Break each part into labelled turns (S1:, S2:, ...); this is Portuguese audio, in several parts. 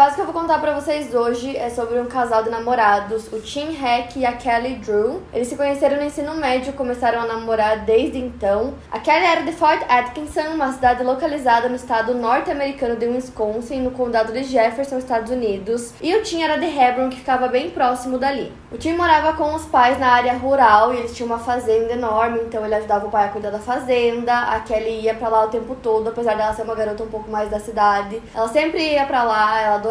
S1: Caso que eu vou contar pra vocês hoje é sobre um casal de namorados, o Tim Heck e a Kelly Drew. Eles se conheceram no ensino médio e começaram a namorar desde então. A Kelly era de Fort Atkinson, uma cidade localizada no estado norte-americano de Wisconsin, no condado de Jefferson, Estados Unidos. E o Tim era de Hebron, que ficava bem próximo dali. O Tim morava com os pais na área rural e eles tinham uma fazenda enorme, então ele ajudava o pai a cuidar da fazenda. A Kelly ia pra lá o tempo todo, apesar dela ser uma garota um pouco mais da cidade. Ela sempre ia pra lá, ela adorava.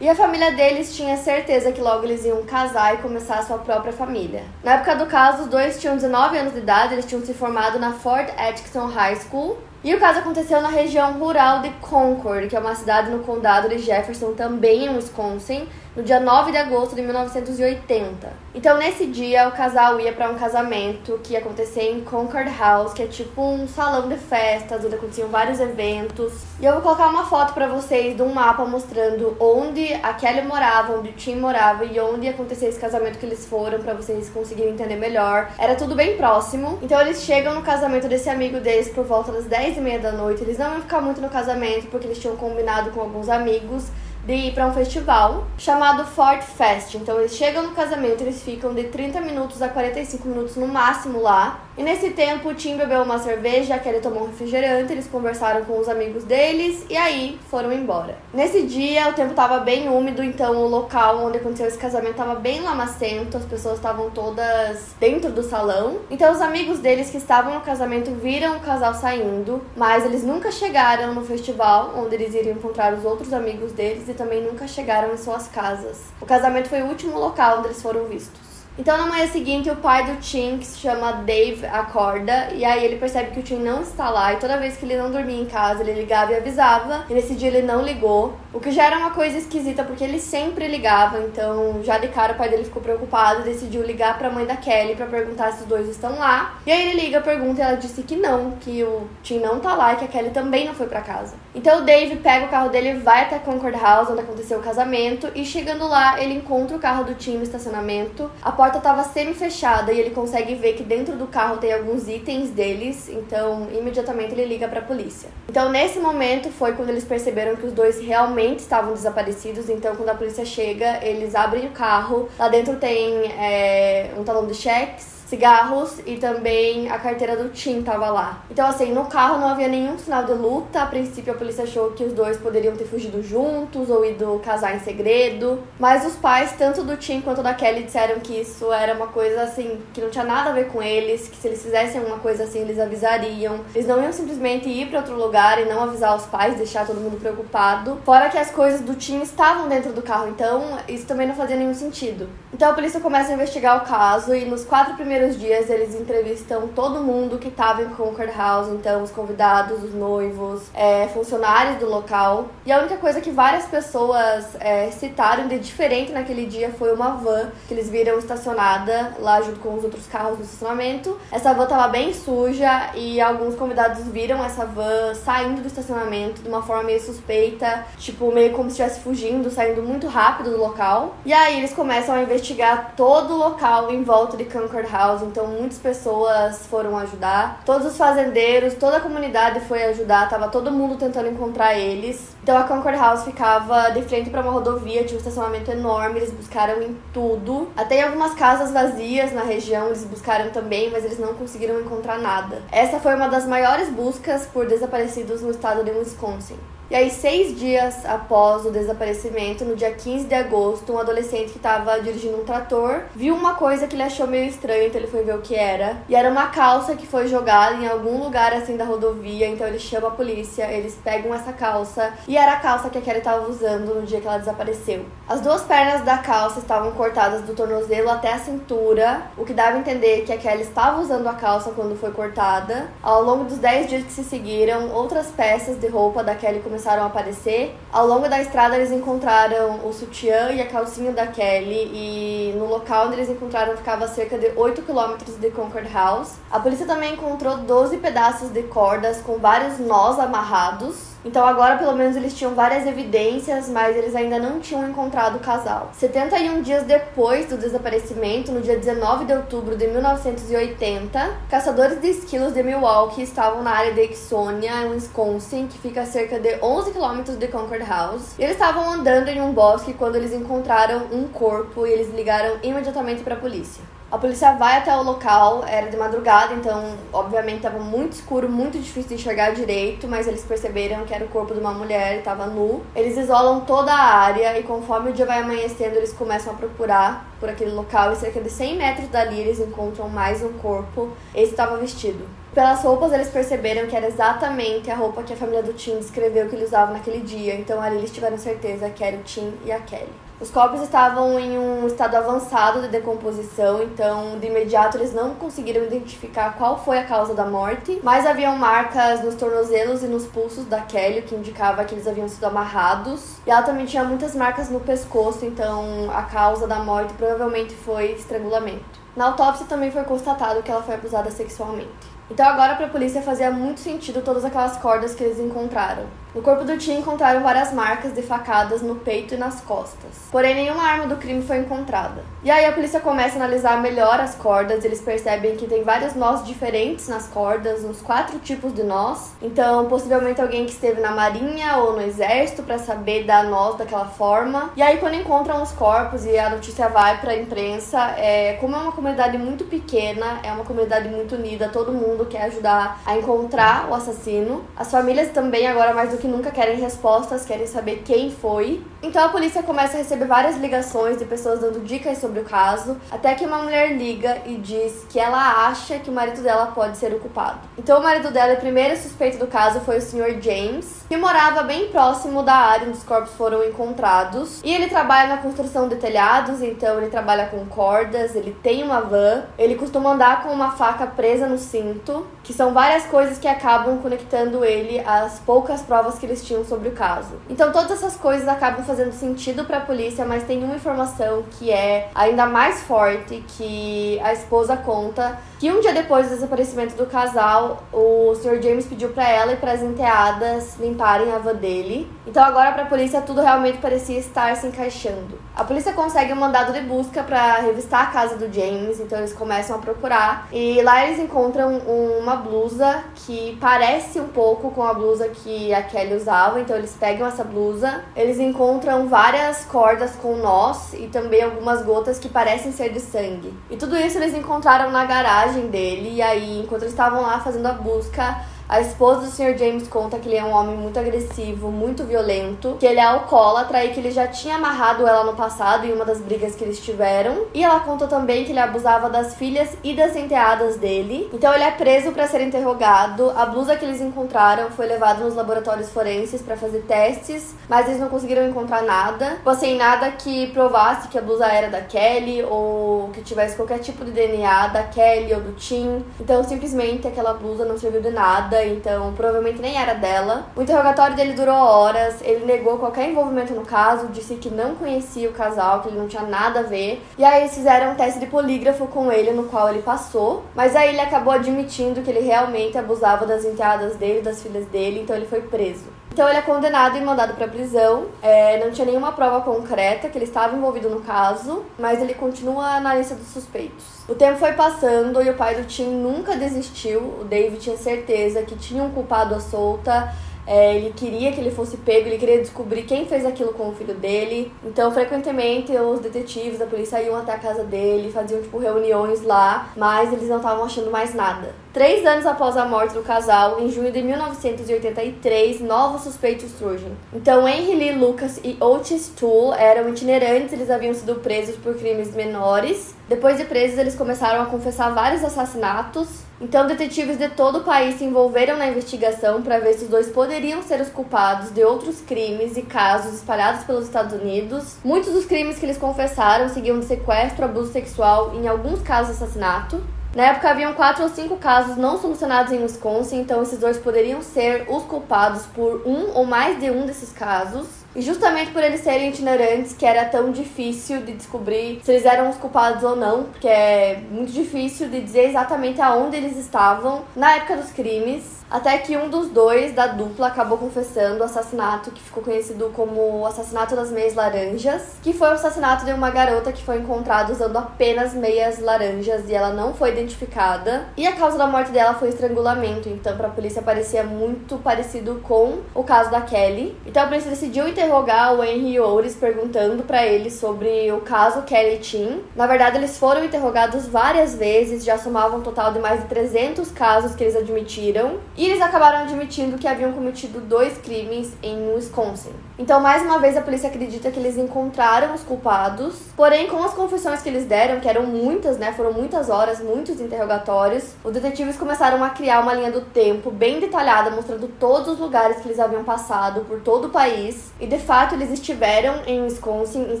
S1: E a família deles tinha certeza que logo eles iam casar e começar a sua própria família. Na época do caso, os dois tinham 19 anos de idade, eles tinham se formado na Fort Atkinson High School. E o caso aconteceu na região rural de Concord, que é uma cidade no condado de Jefferson, também em Wisconsin, no dia 9 de agosto de 1980. Então, nesse dia, o casal ia para um casamento que ia acontecer em Concord House, que é tipo um salão de festas onde aconteciam vários eventos. E eu vou colocar uma foto para vocês de um mapa mostrando onde a Kelly morava, onde o Tim morava e onde ia acontecer esse casamento que eles foram para vocês conseguirem entender melhor. Era tudo bem próximo. Então, eles chegam no casamento desse amigo deles por volta das 10 e meia da noite. Eles não iam ficar muito no casamento porque eles tinham combinado com alguns amigos de ir para um festival chamado Fort Fest. Então eles chegam no casamento, eles ficam de 30 minutos a 45 minutos no máximo lá. E nesse tempo o Tim bebeu uma cerveja, a Kelly tomou um refrigerante, eles conversaram com os amigos deles e aí foram embora. Nesse dia o tempo estava bem úmido, então o local onde aconteceu esse casamento estava bem lamacento, as pessoas estavam todas dentro do salão. Então os amigos deles que estavam no casamento viram o casal saindo, mas eles nunca chegaram no festival onde eles iriam encontrar os outros amigos deles também nunca chegaram em suas casas. O casamento foi o último local onde eles foram vistos. Então, na manhã seguinte, o pai do Tim, que se chama Dave, acorda e aí ele percebe que o Tim não está lá. E toda vez que ele não dormia em casa, ele ligava e avisava. E nesse dia ele não ligou, o que já era uma coisa esquisita porque ele sempre ligava. Então, já de cara, o pai dele ficou preocupado e decidiu ligar para a mãe da Kelly para perguntar se os dois estão lá. E aí ele liga, pergunta e ela disse que não, que o Tim não tá lá e que a Kelly também não foi para casa. Então, o Dave pega o carro dele, vai até Concord House, onde aconteceu o casamento, e chegando lá, ele encontra o carro do Tim no estacionamento. A porta estava semi-fechada e ele consegue ver que dentro do carro tem alguns itens deles, então imediatamente ele liga para a polícia. Então nesse momento foi quando eles perceberam que os dois realmente estavam desaparecidos, então quando a polícia chega, eles abrem o carro, lá dentro tem é, um talão de cheques, cigarros e também a carteira do Tim tava lá. Então, assim, no carro não havia nenhum sinal de luta. A princípio, a polícia achou que os dois poderiam ter fugido juntos ou ido casar em segredo. Mas os pais, tanto do Tim quanto da Kelly, disseram que isso era uma coisa, assim, que não tinha nada a ver com eles, que se eles fizessem alguma coisa assim, eles avisariam. Eles não iam simplesmente ir para outro lugar e não avisar os pais, deixar todo mundo preocupado. Fora que as coisas do Tim estavam dentro do carro, então isso também não fazia nenhum sentido. Então a polícia começa a investigar o caso e nos quatro primeiros primeiros dias eles entrevistam todo mundo que estava em Concord House, então os convidados, os noivos, é, funcionários do local. E a única coisa que várias pessoas é, citaram de diferente naquele dia foi uma van que eles viram estacionada lá junto com os outros carros no estacionamento. Essa van estava bem suja e alguns convidados viram essa van saindo do estacionamento de uma forma meio suspeita, tipo meio como se estivesse fugindo, saindo muito rápido do local. E aí eles começam a investigar todo o local em volta de Concord House então muitas pessoas foram ajudar. Todos os fazendeiros, toda a comunidade foi ajudar, tava todo mundo tentando encontrar eles. Então a Concord House ficava de frente para uma rodovia, tinha um estacionamento enorme, eles buscaram em tudo. Até em algumas casas vazias na região eles buscaram também, mas eles não conseguiram encontrar nada. Essa foi uma das maiores buscas por desaparecidos no estado de Wisconsin. E aí, seis dias após o desaparecimento, no dia 15 de agosto, um adolescente que estava dirigindo um trator viu uma coisa que ele achou meio estranho, então ele foi ver o que era. E era uma calça que foi jogada em algum lugar assim da rodovia, então ele chama a polícia, eles pegam essa calça e era a calça que a Kelly estava usando no dia que ela desapareceu. As duas pernas da calça estavam cortadas do tornozelo até a cintura, o que dava a entender que a Kelly estava usando a calça quando foi cortada. Ao longo dos 10 dias que se seguiram, outras peças de roupa da Kelly começaram começaram a aparecer. Ao longo da estrada, eles encontraram o sutiã e a calcinha da Kelly, e no local onde eles encontraram ficava cerca de 8 quilômetros de Concord House. A polícia também encontrou 12 pedaços de cordas com vários nós amarrados então agora pelo menos eles tinham várias evidências, mas eles ainda não tinham encontrado o casal. 71 dias depois do desaparecimento, no dia 19 de outubro de 1980, caçadores de esquilos de Milwaukee estavam na área de Ixonia, Wisconsin, que fica a cerca de 11 quilômetros de Concord House. E eles estavam andando em um bosque quando eles encontraram um corpo e eles ligaram imediatamente para a polícia. A polícia vai até o local, era de madrugada, então obviamente estava muito escuro, muito difícil de enxergar direito, mas eles perceberam que era o corpo de uma mulher estava nu. Eles isolam toda a área e conforme o dia vai amanhecendo, eles começam a procurar por aquele local e cerca de 100 metros dali eles encontram mais um corpo. Esse estava vestido. Pelas roupas, eles perceberam que era exatamente a roupa que a família do Tim descreveu que ele usava naquele dia, então ali eles tiveram certeza que era o Tim e a Kelly. Os corpos estavam em um estado avançado de decomposição, então de imediato eles não conseguiram identificar qual foi a causa da morte, mas haviam marcas nos tornozelos e nos pulsos da Kelly, que indicava que eles haviam sido amarrados. E ela também tinha muitas marcas no pescoço, então a causa da morte provavelmente foi estrangulamento. Na autópsia também foi constatado que ela foi abusada sexualmente. Então agora para a polícia fazia muito sentido todas aquelas cordas que eles encontraram. No corpo do Tim encontraram várias marcas de facadas no peito e nas costas. Porém, nenhuma arma do crime foi encontrada. E aí a polícia começa a analisar melhor as cordas, eles percebem que tem vários nós diferentes nas cordas, uns quatro tipos de nós. Então, possivelmente alguém que esteve na marinha ou no exército para saber dar nós daquela forma. E aí quando encontram os corpos e a notícia vai para a imprensa, é, como é uma comunidade muito pequena, é uma comunidade muito unida, todo mundo quer ajudar a encontrar o assassino. As famílias também agora mais do que que nunca querem respostas, querem saber quem foi. Então a polícia começa a receber várias ligações de pessoas dando dicas sobre o caso, até que uma mulher liga e diz que ela acha que o marido dela pode ser o culpado. Então o marido dela, o primeiro suspeito do caso, foi o Sr. James, que morava bem próximo da área onde os corpos foram encontrados. E ele trabalha na construção de telhados, então ele trabalha com cordas, ele tem uma van, ele costuma andar com uma faca presa no cinto, que são várias coisas que acabam conectando ele às poucas provas que eles tinham sobre o caso. Então todas essas coisas acabam fazendo sentido para a polícia, mas tem uma informação que é ainda mais forte que a esposa conta que um dia depois do desaparecimento do casal, o Sr. James pediu para ela e para as enteadas limparem a van dele. Então agora para a polícia tudo realmente parecia estar se encaixando. A polícia consegue um mandado de busca para revistar a casa do James, então eles começam a procurar e lá eles encontram uma blusa que parece um pouco com a blusa que a Kelly usava, então eles pegam essa blusa, eles encontram várias cordas com nós e também algumas gotas que parecem ser de sangue. E tudo isso eles encontraram na garagem dele, e aí, enquanto eles estavam lá fazendo a busca, a esposa do Sr. James conta que ele é um homem muito agressivo, muito violento, que ele é alcoólatra e que ele já tinha amarrado ela no passado em uma das brigas que eles tiveram. E ela conta também que ele abusava das filhas e das enteadas dele. Então ele é preso para ser interrogado. A blusa que eles encontraram foi levada nos laboratórios forenses para fazer testes, mas eles não conseguiram encontrar nada. Tipo assim, nada que provasse que a blusa era da Kelly ou que tivesse qualquer tipo de DNA da Kelly ou do Tim. Então simplesmente aquela blusa não serviu de nada então provavelmente nem era dela. O interrogatório dele durou horas, ele negou qualquer envolvimento no caso, disse que não conhecia o casal, que ele não tinha nada a ver. E aí eles fizeram um teste de polígrafo com ele, no qual ele passou, mas aí ele acabou admitindo que ele realmente abusava das enteadas dele, das filhas dele, então ele foi preso. Então ele é condenado e mandado para prisão. É, não tinha nenhuma prova concreta que ele estava envolvido no caso, mas ele continua na lista dos suspeitos. O tempo foi passando e o pai do Tim nunca desistiu. O David tinha certeza que tinha um culpado à solta é, ele queria que ele fosse pego, ele queria descobrir quem fez aquilo com o filho dele. Então, frequentemente, os detetives da polícia iam até a casa dele, faziam, tipo, reuniões lá, mas eles não estavam achando mais nada. Três anos após a morte do casal, em junho de 1983, novos suspeitos surgem. Então, Henry Lee Lucas e Otis Toole eram itinerantes, eles haviam sido presos por crimes menores. Depois de presos, eles começaram a confessar vários assassinatos então, detetives de todo o país se envolveram na investigação para ver se os dois poderiam ser os culpados de outros crimes e casos espalhados pelos Estados Unidos. Muitos dos crimes que eles confessaram seguiam de sequestro, abuso sexual e, em alguns casos, assassinato. Na época haviam quatro ou cinco casos não solucionados em Wisconsin, então esses dois poderiam ser os culpados por um ou mais de um desses casos. E justamente por eles serem itinerantes, que era tão difícil de descobrir se eles eram os culpados ou não, porque é muito difícil de dizer exatamente aonde eles estavam na época dos crimes. Até que um dos dois da dupla acabou confessando o assassinato que ficou conhecido como o assassinato das meias laranjas, que foi o assassinato de uma garota que foi encontrada usando apenas meias laranjas e ela não foi identificada. E a causa da morte dela foi estrangulamento, então para a polícia parecia muito parecido com o caso da Kelly. Então a polícia decidiu o Henry Ores perguntando para ele sobre o caso Kelly Chin. Na verdade, eles foram interrogados várias vezes, já somavam um total de mais de 300 casos que eles admitiram. E eles acabaram admitindo que haviam cometido dois crimes em Wisconsin. Então, mais uma vez, a polícia acredita que eles encontraram os culpados. Porém, com as confissões que eles deram, que eram muitas, né? Foram muitas horas, muitos interrogatórios, os detetives começaram a criar uma linha do tempo bem detalhada, mostrando todos os lugares que eles haviam passado por todo o país. E de fato, eles estiveram em Wisconsin em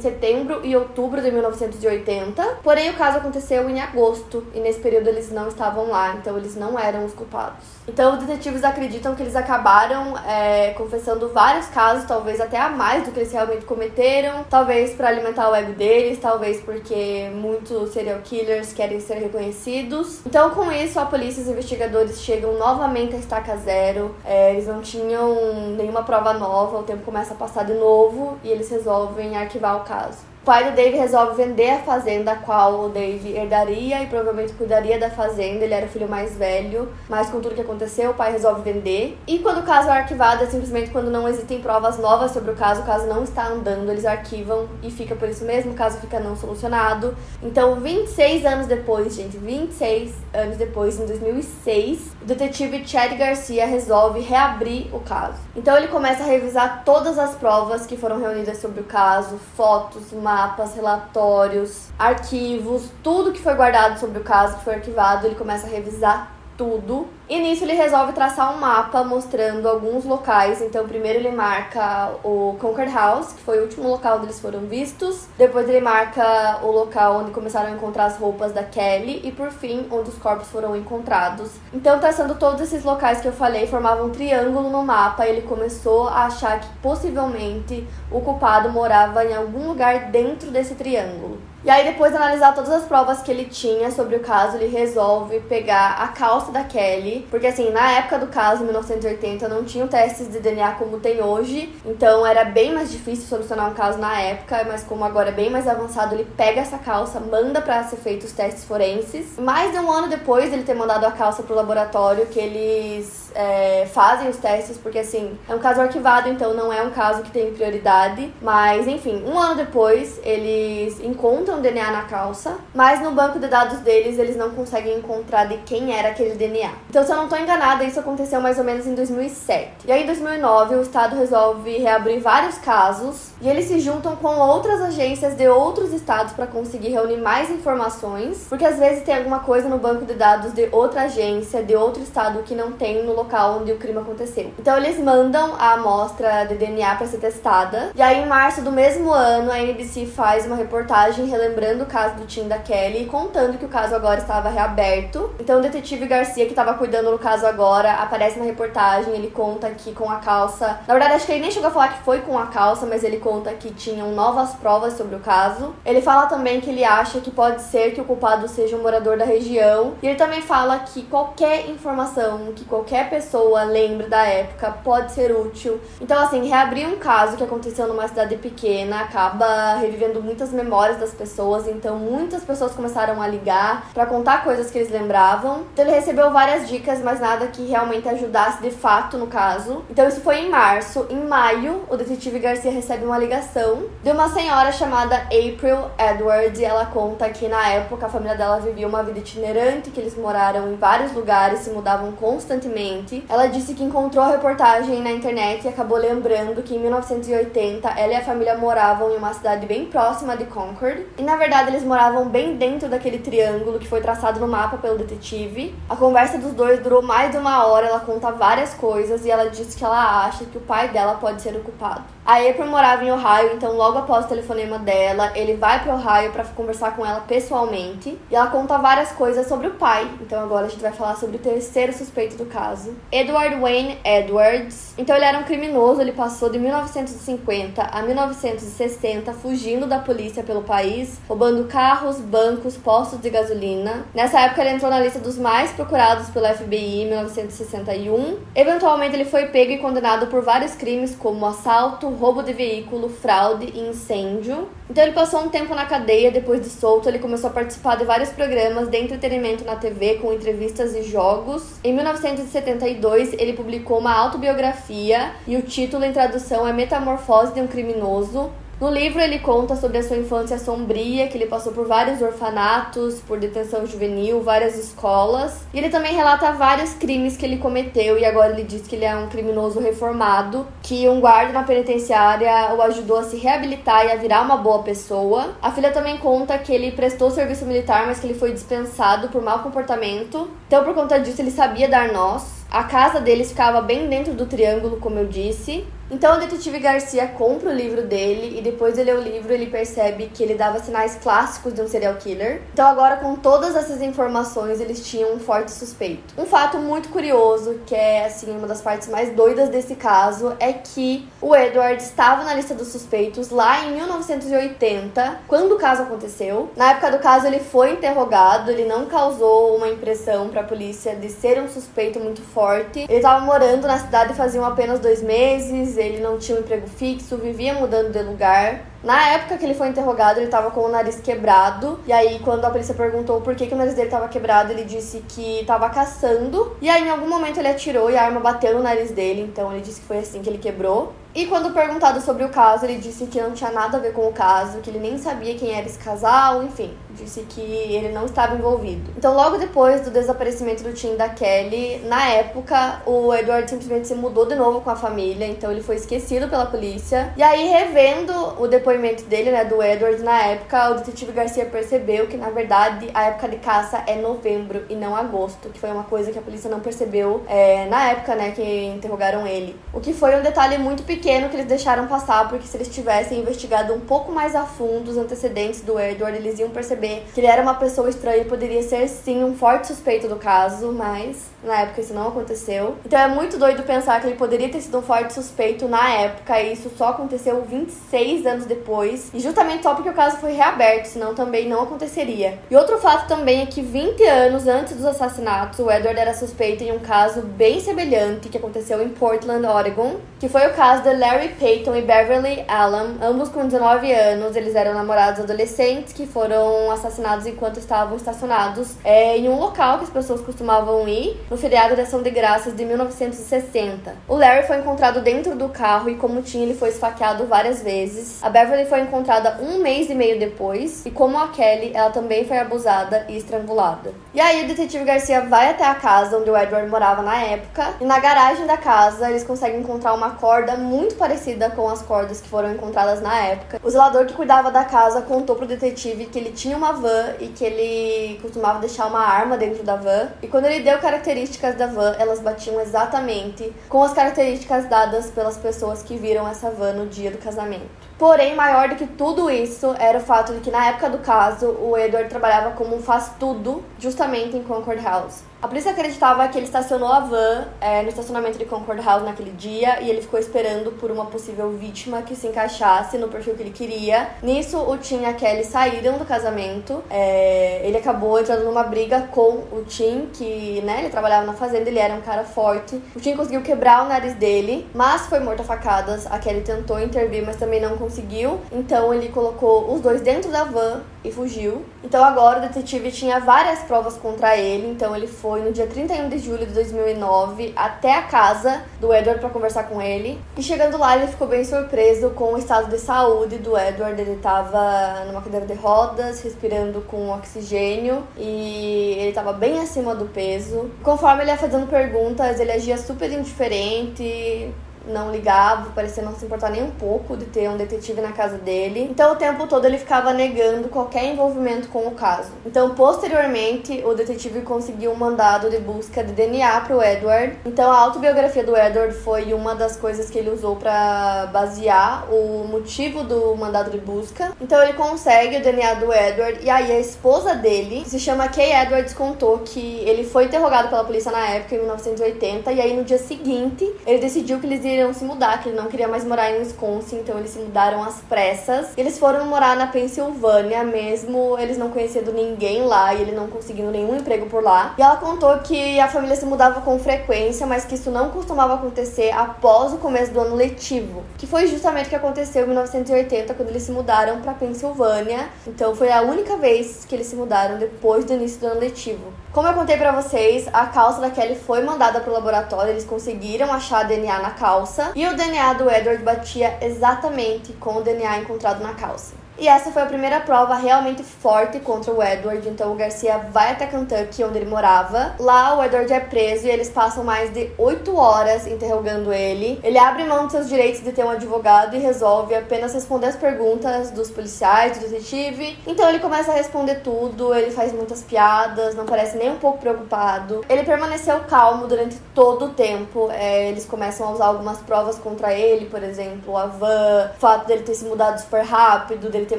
S1: setembro e outubro de 1980. Porém, o caso aconteceu em agosto e nesse período eles não estavam lá, então eles não eram os culpados. Então, os detetives acreditam que eles acabaram é, confessando vários casos, talvez até a mais do que eles realmente cometeram, talvez para alimentar o ego deles, talvez porque muitos serial killers querem ser reconhecidos. Então, com isso, a polícia e os investigadores chegam novamente a estaca zero. É, eles não tinham nenhuma prova nova, o tempo começa a passar de novo e eles resolvem arquivar o caso pai do Dave resolve vender a fazenda a qual o Dave herdaria e provavelmente cuidaria da fazenda. Ele era o filho mais velho, mas com tudo que aconteceu, o pai resolve vender. E quando o caso é arquivado, é simplesmente quando não existem provas novas sobre o caso, o caso não está andando, eles arquivam e fica por isso mesmo, o caso fica não solucionado. Então, 26 anos depois, gente, 26 anos depois, em 2006, o detetive Chad Garcia resolve reabrir o caso. Então, ele começa a revisar todas as provas que foram reunidas sobre o caso, fotos, mapas, relatórios, arquivos, tudo que foi guardado sobre o caso, que foi arquivado, ele começa a revisar tudo. E nisso ele resolve traçar um mapa mostrando alguns locais. Então, primeiro ele marca o Concord House, que foi o último local onde eles foram vistos. Depois ele marca o local onde começaram a encontrar as roupas da Kelly. E por fim, onde os corpos foram encontrados. Então, traçando todos esses locais que eu falei, formavam um triângulo no mapa. Ele começou a achar que possivelmente o culpado morava em algum lugar dentro desse triângulo. E aí, depois de analisar todas as provas que ele tinha sobre o caso, ele resolve pegar a calça da Kelly. Porque, assim, na época do caso, em 1980, não tinham testes de DNA como tem hoje. Então, era bem mais difícil solucionar um caso na época. Mas, como agora é bem mais avançado, ele pega essa calça, manda para ser feitos os testes forenses. Mais de um ano depois dele ter mandado a calça pro laboratório, que eles é, fazem os testes, porque assim, é um caso arquivado, então não é um caso que tem prioridade. Mas enfim, um ano depois eles encontram DNA na calça, mas no banco de dados deles eles não conseguem encontrar de quem era aquele DNA. Então, se eu não tô enganada, isso aconteceu mais ou menos em 2007. E aí, em 2009, o Estado resolve reabrir vários casos e eles se juntam com outras agências de outros estados para conseguir reunir mais informações, porque às vezes tem alguma coisa no banco de dados de outra agência, de outro estado que não tem no local onde o crime aconteceu. Então eles mandam a amostra de DNA para ser testada. E aí em março do mesmo ano, a NBC faz uma reportagem relembrando o caso do Tim da Kelly e contando que o caso agora estava reaberto. Então o detetive Garcia que estava cuidando do caso agora aparece na reportagem, ele conta que com a calça, na verdade acho que ele nem chegou a falar que foi com a calça, mas ele conta que tinham novas provas sobre o caso. Ele fala também que ele acha que pode ser que o culpado seja um morador da região. E ele também fala que qualquer informação que pessoa lembre da época pode ser útil. Então, assim, reabrir um caso que aconteceu numa cidade pequena acaba revivendo muitas memórias das pessoas. Então, muitas pessoas começaram a ligar para contar coisas que eles lembravam. Então, ele recebeu várias dicas, mas nada que realmente ajudasse de fato no caso. Então, isso foi em março. Em maio, o detetive Garcia recebe uma ligação de uma senhora chamada April Edwards. E ela conta que na época a família dela vivia uma vida itinerante, que eles moraram em vários lugares, se mudavam constantemente. Ela disse que encontrou a reportagem na internet e acabou lembrando que em 1980 ela e a família moravam em uma cidade bem próxima de Concord. E na verdade eles moravam bem dentro daquele triângulo que foi traçado no mapa pelo detetive. A conversa dos dois durou mais de uma hora, ela conta várias coisas e ela disse que ela acha que o pai dela pode ser o culpado. A April morava em Ohio, então logo após o telefonema dela, ele vai para Ohio para conversar com ela pessoalmente e ela conta várias coisas sobre o pai. Então agora a gente vai falar sobre o terceiro suspeito do caso, Edward Wayne Edwards. Então ele era um criminoso, ele passou de 1950 a 1960 fugindo da polícia pelo país, roubando carros, bancos, postos de gasolina. Nessa época ele entrou na lista dos mais procurados pelo FBI em 1961. Eventualmente ele foi pego e condenado por vários crimes como assalto, roubo de veículo, fraude e incêndio. Então ele passou um tempo na cadeia, depois de solto, ele começou a participar de vários programas de entretenimento na TV com entrevistas e jogos. Em 1972, ele publicou uma autobiografia e o título em tradução é Metamorfose de um Criminoso. No livro ele conta sobre a sua infância sombria, que ele passou por vários orfanatos, por detenção juvenil, várias escolas. E ele também relata vários crimes que ele cometeu e agora ele diz que ele é um criminoso reformado, que um guarda na penitenciária o ajudou a se reabilitar e a virar uma boa pessoa. A filha também conta que ele prestou serviço militar, mas que ele foi dispensado por mau comportamento. Então por conta disso ele sabia dar nós. A casa deles ficava bem dentro do triângulo, como eu disse. Então o detetive Garcia compra o livro dele e depois de ler o livro ele percebe que ele dava sinais clássicos de um serial killer. Então agora com todas essas informações eles tinham um forte suspeito. Um fato muito curioso, que é assim uma das partes mais doidas desse caso, é que o Edward estava na lista dos suspeitos lá em 1980, quando o caso aconteceu. Na época do caso ele foi interrogado, ele não causou uma impressão para a polícia de ser um suspeito muito forte. Ele estava morando na cidade faziam apenas dois meses ele não tinha um emprego fixo, vivia mudando de lugar. Na época que ele foi interrogado, ele tava com o nariz quebrado. E aí, quando a polícia perguntou por que, que o nariz dele tava quebrado, ele disse que tava caçando. E aí, em algum momento, ele atirou e a arma bateu no nariz dele. Então, ele disse que foi assim que ele quebrou. E quando perguntado sobre o caso, ele disse que não tinha nada a ver com o caso, que ele nem sabia quem era esse casal, enfim, disse que ele não estava envolvido. Então, logo depois do desaparecimento do Tim da Kelly, na época, o Edward simplesmente se mudou de novo com a família, então ele foi esquecido pela polícia. E aí, revendo o depoimento dele, né, do Edward na época, o detetive Garcia percebeu que, na verdade, a época de caça é novembro e não agosto, que foi uma coisa que a polícia não percebeu é, na época, né, que interrogaram ele. O que foi um detalhe muito pequeno pequeno que eles deixaram passar, porque se eles tivessem investigado um pouco mais a fundo os antecedentes do Edward, eles iam perceber que ele era uma pessoa estranha e poderia ser sim um forte suspeito do caso, mas na época isso não aconteceu. Então é muito doido pensar que ele poderia ter sido um forte suspeito na época e isso só aconteceu 26 anos depois, e justamente só porque o caso foi reaberto, senão também não aconteceria. E outro fato também é que 20 anos antes dos assassinatos, o Edward era suspeito em um caso bem semelhante que aconteceu em Portland, Oregon, que foi o caso da Larry Payton e Beverly Allen, ambos com 19 anos. Eles eram namorados adolescentes que foram assassinados enquanto estavam estacionados é, em um local que as pessoas costumavam ir no feriado de Ação de Graças de 1960. O Larry foi encontrado dentro do carro e, como tinha, ele foi esfaqueado várias vezes. A Beverly foi encontrada um mês e meio depois, e como a Kelly, ela também foi abusada e estrangulada. E aí, o detetive Garcia vai até a casa onde o Edward morava na época, e na garagem da casa eles conseguem encontrar uma corda muito muito parecida com as cordas que foram encontradas na época. O zelador que cuidava da casa contou pro detetive que ele tinha uma van e que ele costumava deixar uma arma dentro da van. E quando ele deu características da van, elas batiam exatamente com as características dadas pelas pessoas que viram essa van no dia do casamento. Porém, maior do que tudo isso era o fato de que na época do caso, o Edward trabalhava como um faz-tudo justamente em Concord House. A polícia acreditava que ele estacionou a van é, no estacionamento de Concord House naquele dia e ele ficou esperando por uma possível vítima que se encaixasse no perfil que ele queria. Nisso, o Tim e a Kelly saíram do casamento. É, ele acabou entrando numa briga com o Tim, que né, ele trabalhava na fazenda, ele era um cara forte. O Tim conseguiu quebrar o nariz dele, mas foi morto a facadas. A Kelly tentou intervir, mas também não conseguiu. Então ele colocou os dois dentro da van e fugiu. Então agora o detetive tinha várias provas contra ele, então ele foi no dia 31 de julho de 2009 até a casa do Edward para conversar com ele. E chegando lá, ele ficou bem surpreso com o estado de saúde do Edward. Ele estava numa cadeira de rodas, respirando com oxigênio e ele estava bem acima do peso. Conforme ele ia fazendo perguntas, ele agia super indiferente, não ligava, parecia não se importar nem um pouco de ter um detetive na casa dele. Então o tempo todo ele ficava negando qualquer envolvimento com o caso. Então posteriormente o detetive conseguiu um mandado de busca de DNA para o Edward. Então a autobiografia do Edward foi uma das coisas que ele usou para basear o motivo do mandado de busca. Então ele consegue o DNA do Edward e aí a esposa dele, que se chama Kay Edwards, contou que ele foi interrogado pela polícia na época em 1980 e aí no dia seguinte ele decidiu que eles iriam se mudar, que ele não queria mais morar em Wisconsin, então eles se mudaram às pressas. Eles foram morar na Pensilvânia, mesmo eles não conhecendo ninguém lá e ele não conseguindo nenhum emprego por lá. E ela contou que a família se mudava com frequência, mas que isso não costumava acontecer após o começo do ano letivo, que foi justamente o que aconteceu em 1980 quando eles se mudaram para Pensilvânia. Então foi a única vez que eles se mudaram depois do início do ano letivo. Como eu contei para vocês, a calça da Kelly foi mandada pro laboratório, eles conseguiram achar DNA na calça e o DNA do Edward batia exatamente com o DNA encontrado na calça. E essa foi a primeira prova realmente forte contra o Edward. Então o Garcia vai até Kentucky, onde ele morava. Lá o Edward é preso e eles passam mais de 8 horas interrogando ele. Ele abre mão dos seus direitos de ter um advogado e resolve apenas responder as perguntas dos policiais, do detetive. Então ele começa a responder tudo, ele faz muitas piadas, não parece nem um pouco preocupado. Ele permaneceu calmo durante todo o tempo. É, eles começam a usar algumas provas contra ele, por exemplo, a van, o fato dele ter se mudado super rápido, dele ter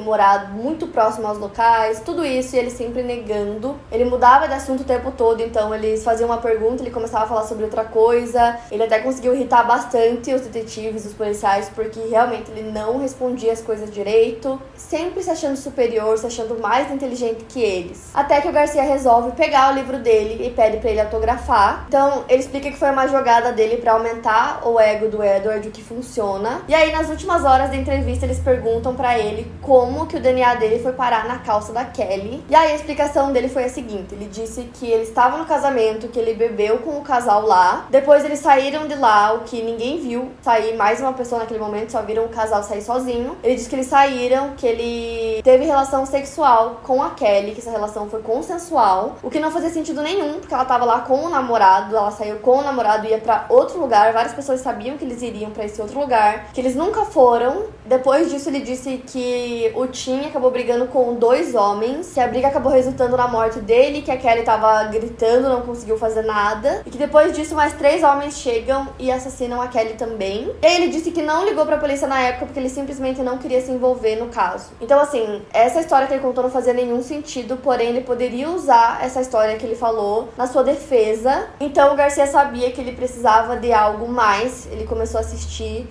S1: morado muito próximo aos locais, tudo isso e ele sempre negando. Ele mudava de assunto o tempo todo, então eles faziam uma pergunta, ele começava a falar sobre outra coisa. Ele até conseguiu irritar bastante os detetives, os policiais, porque realmente ele não respondia as coisas direito, sempre se achando superior, se achando mais inteligente que eles. Até que o Garcia resolve pegar o livro dele e pede para ele autografar. Então, ele explica que foi uma jogada dele para aumentar o ego do Edward, o que funciona. E aí, nas últimas horas da entrevista, eles perguntam para ele como como que o DNA dele foi parar na calça da Kelly. E aí a explicação dele foi a seguinte: ele disse que ele estava no casamento, que ele bebeu com o casal lá. Depois eles saíram de lá, o que ninguém viu sair mais uma pessoa naquele momento, só viram o casal sair sozinho. Ele disse que eles saíram, que ele teve relação sexual com a Kelly, que essa relação foi consensual, o que não fazia sentido nenhum, porque ela tava lá com o namorado, ela saiu com o namorado e ia para outro lugar. Várias pessoas sabiam que eles iriam para esse outro lugar, que eles nunca foram. Depois disso ele disse que o Tim acabou brigando com dois homens, que a briga acabou resultando na morte dele, que a Kelly tava gritando, não conseguiu fazer nada, e que depois disso mais três homens chegam e assassinam a Kelly também. E ele disse que não ligou pra polícia na época porque ele simplesmente não queria se envolver no caso. Então, assim, essa história que ele contou não fazia nenhum sentido, porém ele poderia usar essa história que ele falou na sua defesa. Então o Garcia sabia que ele precisava de algo mais, ele começou a assistir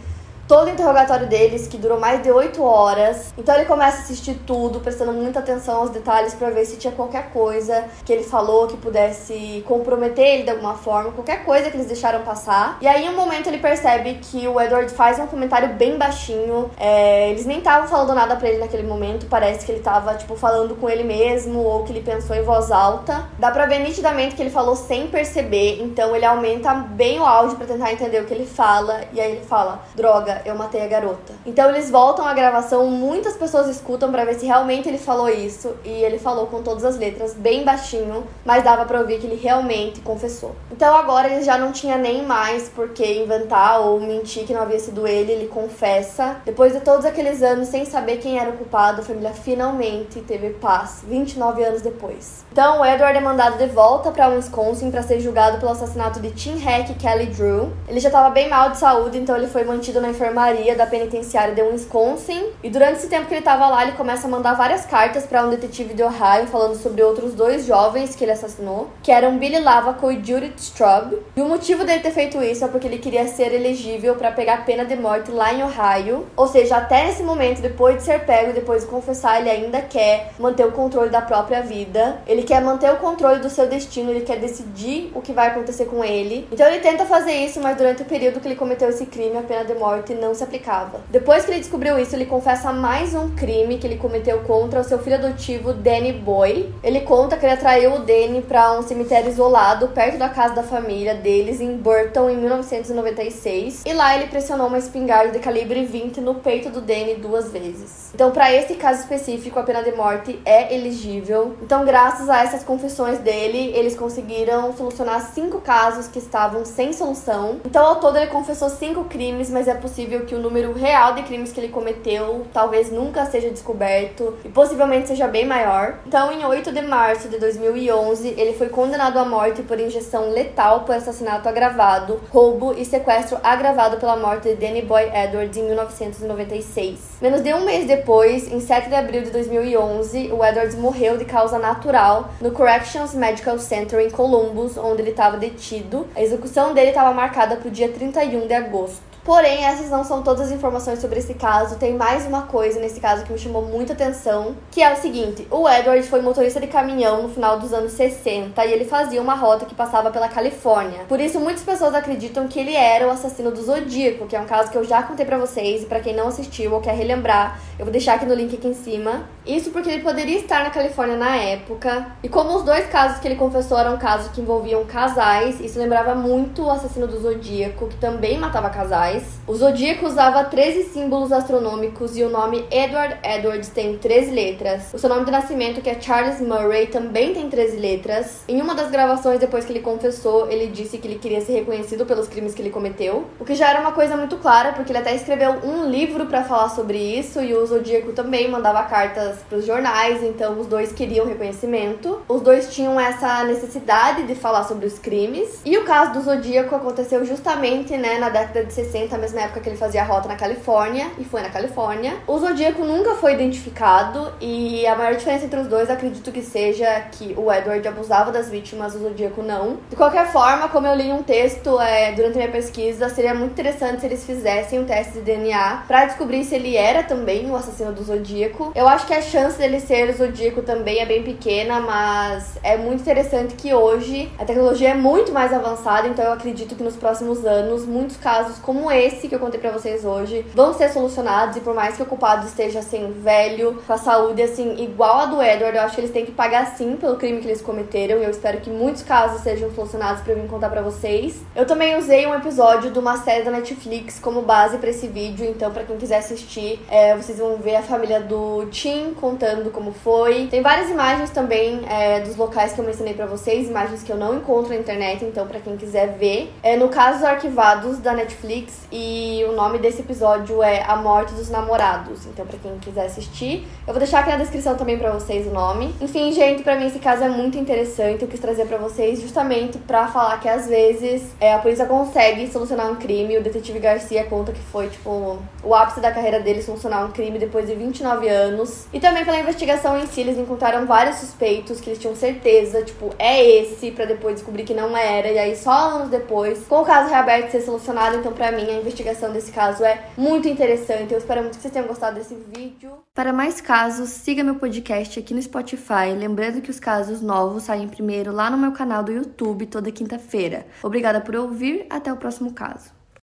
S1: todo o interrogatório deles, que durou mais de 8 horas. Então ele começa a assistir tudo, prestando muita atenção aos detalhes para ver se tinha qualquer coisa que ele falou que pudesse comprometer ele de alguma forma, qualquer coisa que eles deixaram passar. E aí, em um momento, ele percebe que o Edward faz um comentário bem baixinho. É, eles nem estavam falando nada para ele naquele momento, parece que ele tava, tipo, falando com ele mesmo ou que ele pensou em voz alta. Dá pra ver nitidamente que ele falou sem perceber, então ele aumenta bem o áudio para tentar entender o que ele fala. E aí ele fala: Droga, eu matei a garota. Então eles voltam à gravação, muitas pessoas escutam para ver se realmente ele falou isso. E ele falou com todas as letras, bem baixinho, mas dava pra ouvir que ele realmente confessou. Então agora ele já não tinha nem mais por que inventar ou mentir que não havia sido ele, ele confessa. Depois de todos aqueles anos sem saber quem era o culpado, a família finalmente teve paz, 29 anos depois. Então Edward é mandado de volta para Wisconsin para ser julgado pelo assassinato de Tim Heck e Kelly Drew. Ele já estava bem mal de saúde, então ele foi mantido na enfermagem enfermaria da penitenciária de Wisconsin. E durante esse tempo que ele estava lá, ele começa a mandar várias cartas para um detetive de Ohio falando sobre outros dois jovens que ele assassinou, que eram Billy Lavaco e Judith Straub. E o motivo dele ter feito isso é porque ele queria ser elegível para pegar pena de morte lá em Ohio. Ou seja, até esse momento, depois de ser pego, depois de confessar, ele ainda quer manter o controle da própria vida. Ele quer manter o controle do seu destino, ele quer decidir o que vai acontecer com ele. Então ele tenta fazer isso, mas durante o período que ele cometeu esse crime, a pena de morte não se aplicava. Depois que ele descobriu isso, ele confessa mais um crime que ele cometeu contra o seu filho adotivo Danny Boy. Ele conta que ele atraiu o Danny para um cemitério isolado perto da casa da família deles em Burton em 1996 e lá ele pressionou uma espingarda de calibre 20 no peito do Danny duas vezes. Então, para esse caso específico, a pena de morte é elegível. Então, graças a essas confissões dele, eles conseguiram solucionar cinco casos que estavam sem solução. Então, ao todo, ele confessou cinco crimes, mas é possível que o número real de crimes que ele cometeu talvez nunca seja descoberto e possivelmente seja bem maior. Então, em 8 de março de 2011, ele foi condenado à morte por injeção letal por assassinato agravado, roubo e sequestro agravado pela morte de Danny Boy Edwards em 1996. Menos de um mês depois, em 7 de abril de 2011, o Edwards morreu de causa natural no Corrections Medical Center em Columbus, onde ele estava detido. A execução dele estava marcada para o dia 31 de agosto. Porém, essas não são todas as informações sobre esse caso. Tem mais uma coisa nesse caso que me chamou muita atenção, que é o seguinte: o Edward foi motorista de caminhão no final dos anos 60 e ele fazia uma rota que passava pela Califórnia. Por isso, muitas pessoas acreditam que ele era o assassino do Zodíaco, que é um caso que eu já contei para vocês e para quem não assistiu ou quer relembrar, eu vou deixar aqui no link aqui em cima. Isso porque ele poderia estar na Califórnia na época. E como os dois casos que ele confessou eram casos que envolviam casais, isso lembrava muito o assassino do Zodíaco, que também matava casais. O zodíaco usava 13 símbolos astronômicos e o nome Edward Edwards tem 13 letras. O seu nome de nascimento, que é Charles Murray, também tem 13 letras. Em uma das gravações, depois que ele confessou, ele disse que ele queria ser reconhecido pelos crimes que ele cometeu. O que já era uma coisa muito clara, porque ele até escreveu um livro para falar sobre isso e o zodíaco também mandava cartas para os jornais, então os dois queriam reconhecimento. Os dois tinham essa necessidade de falar sobre os crimes. E o caso do zodíaco aconteceu justamente né, na década de 60 a mesma época que ele fazia a rota na Califórnia, e foi na Califórnia. O Zodíaco nunca foi identificado, e a maior diferença entre os dois acredito que seja que o Edward abusava das vítimas, o Zodíaco não. De qualquer forma, como eu li um texto é, durante a minha pesquisa, seria muito interessante se eles fizessem um teste de DNA para descobrir se ele era também o assassino do Zodíaco. Eu acho que a chance dele ser o Zodíaco também é bem pequena, mas é muito interessante que hoje a tecnologia é muito mais avançada, então eu acredito que nos próximos anos muitos casos como esse que eu contei para vocês hoje vão ser solucionados e por mais que o culpado esteja assim velho, com a saúde assim igual a do Edward, eu acho que eles têm que pagar sim pelo crime que eles cometeram e eu espero que muitos casos sejam solucionados para eu contar para vocês. Eu também usei um episódio de uma série da Netflix como base para esse vídeo, então para quem quiser assistir, é, vocês vão ver a família do Tim contando como foi. Tem várias imagens também é, dos locais que eu mencionei para vocês, imagens que eu não encontro na internet, então para quem quiser ver. É, no caso arquivados da Netflix, e o nome desse episódio é A Morte dos Namorados. Então, para quem quiser assistir, eu vou deixar aqui na descrição também para vocês o nome. Enfim, gente, para mim esse caso é muito interessante. Eu quis trazer para vocês justamente para falar que às vezes é, a polícia consegue solucionar um crime. O detetive Garcia conta que foi, tipo, o ápice da carreira dele solucionar um crime depois de 29 anos. E também pela investigação em si, eles encontraram vários suspeitos que eles tinham certeza, tipo, é esse, para depois descobrir que não era. E aí, só anos depois, com o caso reaberto ser solucionado, então para mim a investigação desse caso é muito interessante. Eu espero muito que vocês tenham gostado desse vídeo. Para mais casos, siga meu podcast aqui no Spotify. Lembrando que os casos novos saem primeiro lá no meu canal do YouTube toda quinta-feira. Obrigada por ouvir, até o próximo caso.